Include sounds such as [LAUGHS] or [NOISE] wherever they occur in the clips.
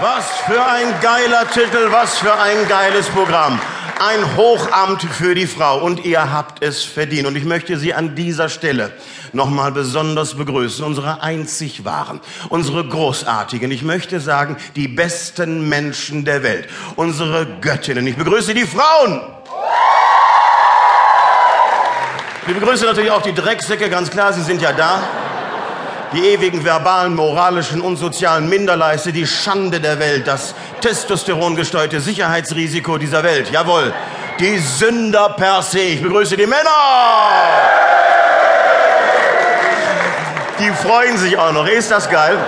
Was für ein geiler Titel, was für ein geiles Programm. Ein Hochamt für die Frau und ihr habt es verdient. Und ich möchte Sie an dieser Stelle nochmal besonders begrüßen, unsere einzig wahren, unsere großartigen, ich möchte sagen, die besten Menschen der Welt, unsere Göttinnen. Ich begrüße die Frauen. Ich begrüße natürlich auch die Drecksäcke, ganz klar, sie sind ja da die ewigen verbalen, moralischen und sozialen Minderleiste, die Schande der Welt, das testosterongesteuerte Sicherheitsrisiko dieser Welt. Jawohl, die Sünder per se. Ich begrüße die Männer. Die freuen sich auch noch. Ist das geil?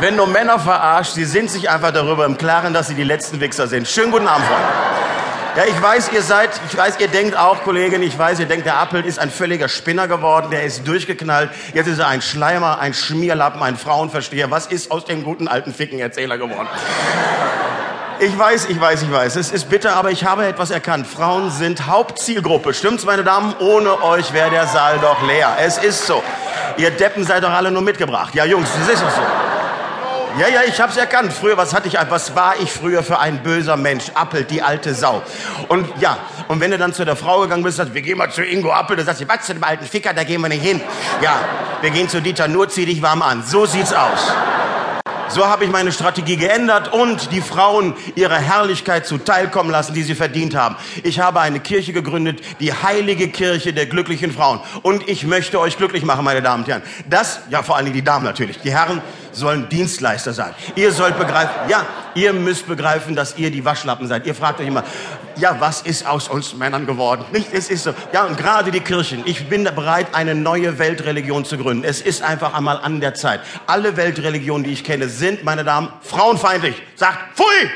Wenn du Männer verarscht, sie sind sich einfach darüber im Klaren, dass sie die letzten Wichser sind. Schönen guten Abend, Freunde. Ja, ich weiß, ihr seid, ich weiß, ihr denkt auch, Kollegin, ich weiß, ihr denkt, der Appelt ist ein völliger Spinner geworden, der ist durchgeknallt. Jetzt ist er ein Schleimer, ein Schmierlappen, ein Frauenversteher. Was ist aus dem guten alten Fickenerzähler geworden? Ich weiß, ich weiß, ich weiß. Es ist bitter, aber ich habe etwas erkannt. Frauen sind Hauptzielgruppe. Stimmt's, meine Damen? Ohne euch wäre der Saal doch leer. Es ist so. Ihr Deppen seid doch alle nur mitgebracht. Ja, Jungs, das ist doch so. Ja, ja, ich hab's erkannt. Früher, was hatte ich, was war ich früher für ein böser Mensch? Appelt, die alte Sau. Und ja, und wenn du dann zu der Frau gegangen bist, sagst, wir gehen mal zu Ingo Appel, dann sagst du, was zu dem alten Ficker, da gehen wir nicht hin. Ja, wir gehen zu Dieter, nur zieh dich warm an. So sieht's aus. So habe ich meine Strategie geändert und die Frauen ihre Herrlichkeit zuteilkommen lassen, die sie verdient haben. Ich habe eine Kirche gegründet, die heilige Kirche der glücklichen Frauen. Und ich möchte euch glücklich machen, meine Damen und Herren. Das, ja vor allen Dingen die Damen natürlich. Die Herren sollen Dienstleister sein. Ihr sollt begreifen, ja, ihr müsst begreifen, dass ihr die Waschlappen seid. Ihr fragt euch immer, ja, was ist aus uns Männern geworden? Nicht, es ist so. Ja, und gerade die Kirchen. Ich bin bereit, eine neue Weltreligion zu gründen. Es ist einfach einmal an der Zeit. Alle Weltreligionen, die ich kenne, sind, meine Damen, frauenfeindlich. Sagt, pfui!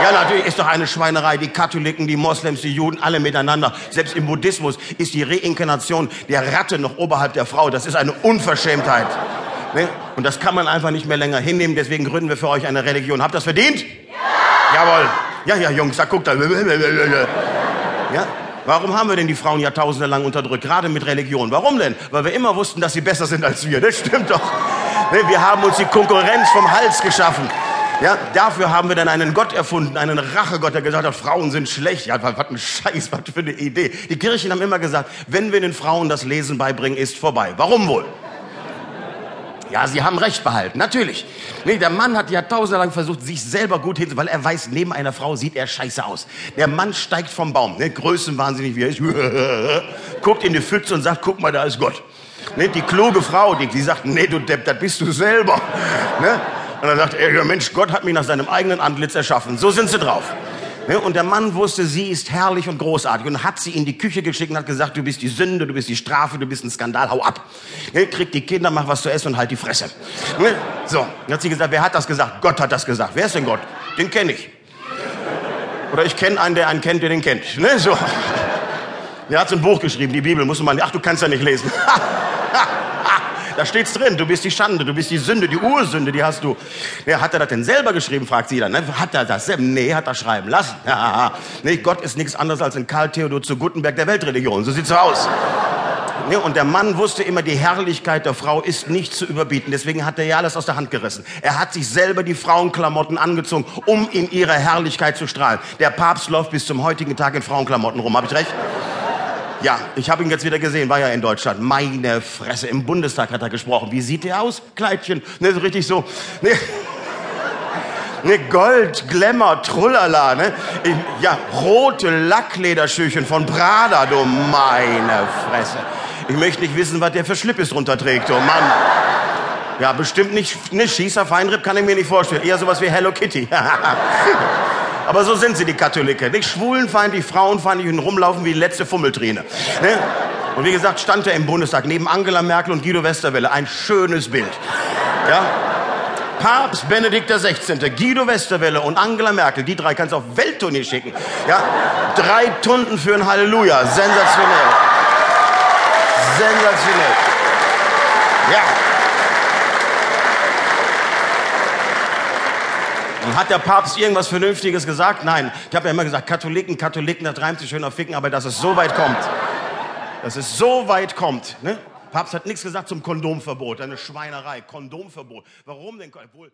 Ja, natürlich ist doch eine Schweinerei. Die Katholiken, die Moslems, die Juden, alle miteinander. Selbst im Buddhismus ist die Reinkarnation der Ratte noch oberhalb der Frau. Das ist eine Unverschämtheit. Ne? Und das kann man einfach nicht mehr länger hinnehmen. Deswegen gründen wir für euch eine Religion. Habt ihr das verdient? Ja! Jawohl. Ja, ja, Jungs, da guckt da. [LAUGHS] Ja? Warum haben wir denn die Frauen jahrtausende lang unterdrückt? Gerade mit Religion. Warum denn? Weil wir immer wussten, dass sie besser sind als wir. Das stimmt doch. Ne? Wir haben uns die Konkurrenz vom Hals geschaffen. Ja, dafür haben wir dann einen Gott erfunden, einen Rachegott, der gesagt hat, Frauen sind schlecht. Ja, was ein Scheiß, was für eine Idee. Die Kirchen haben immer gesagt, wenn wir den Frauen das Lesen beibringen, ist vorbei. Warum wohl? Ja, Sie haben Recht behalten, natürlich. Nee, der Mann hat jahrtausendelang versucht, sich selber gut hinzusetzen, weil er weiß, neben einer Frau sieht er scheiße aus. Der Mann steigt vom Baum, ne, größenwahnsinnig wie er ist, [LAUGHS] guckt in die Pfütze und sagt, guck mal, da ist Gott. Ne, die kluge Frau, die, die sagt, nee, du Depp, das bist du selber. [LAUGHS] Ne? Und dann sagt er, ja Mensch, Gott hat mich nach seinem eigenen Antlitz erschaffen. So sind sie drauf. Und der Mann wusste, sie ist herrlich und großartig und hat sie in die Küche geschickt und hat gesagt, du bist die Sünde, du bist die Strafe, du bist ein Skandal, hau ab. Krieg die Kinder, mach was zu essen und halt die Fresse. So, dann hat sie gesagt, wer hat das gesagt? Gott hat das gesagt. Wer ist denn Gott? Den kenne ich. Oder ich kenne einen, der einen kennt, der den kennt. Ne? So. Der hat so ein Buch geschrieben, die Bibel, muss man, ach, du kannst ja nicht lesen. [LAUGHS] Da steht's drin, du bist die Schande, du bist die Sünde, die Ursünde, die hast du. Ja, hat er das denn selber geschrieben, fragt sie dann. Ne? Hat er das selber? Nee, hat er schreiben lassen. [LAUGHS] Ja, nee, Gott ist nichts anderes als ein Karl Theodor zu Gutenberg der Weltreligion. So sieht's aus. Ja, und der Mann wusste immer, die Herrlichkeit der Frau ist nicht zu überbieten. Deswegen hat er ja alles aus der Hand gerissen. Er hat sich selber die Frauenklamotten angezogen, um in ihrer Herrlichkeit zu strahlen. Der Papst läuft bis zum heutigen Tag in Frauenklamotten rum. Hab ich recht? Ja, ich habe ihn jetzt wieder gesehen, war ja in Deutschland. Meine Fresse, im Bundestag hat er gesprochen. Wie sieht der aus? Kleidchen, ne, so richtig so. Ne, [LAUGHS] ne Gold, Glamour, Trullala, ne? Ja, rote Lacklederschüchen von Prada, du meine Fresse. Ich möchte nicht wissen, was der für Schlippes drunter trägt, du Mann. Ja, bestimmt nicht, ne, Schießer, Feinripp kann ich mir nicht vorstellen. Eher sowas wie Hello Kitty. [LAUGHS] Aber so sind sie, die Katholiken. Nicht schwulenfeindlich, frauenfeindlich und rumlaufen wie die letzte Fummeltrine. Ne? Und wie gesagt, stand er im Bundestag neben Angela Merkel und Guido Westerwelle. Ein schönes Bild. Ja? Papst Benedikt XVI., Guido Westerwelle und Angela Merkel, die drei kannst du auf Welttournee schicken. Ja? Drei Tunden für ein Halleluja. Sensationell. Sensationell. Ja. Hat der Papst irgendwas Vernünftiges gesagt? Nein. Ich habe ja immer gesagt, Katholiken, Katholiken, das reimt sich schön auf Ficken, aber dass es so weit kommt. Dass es so weit kommt. Ne? Papst hat nichts gesagt zum Kondomverbot. Eine Schweinerei. Kondomverbot. Warum denn? Obwohl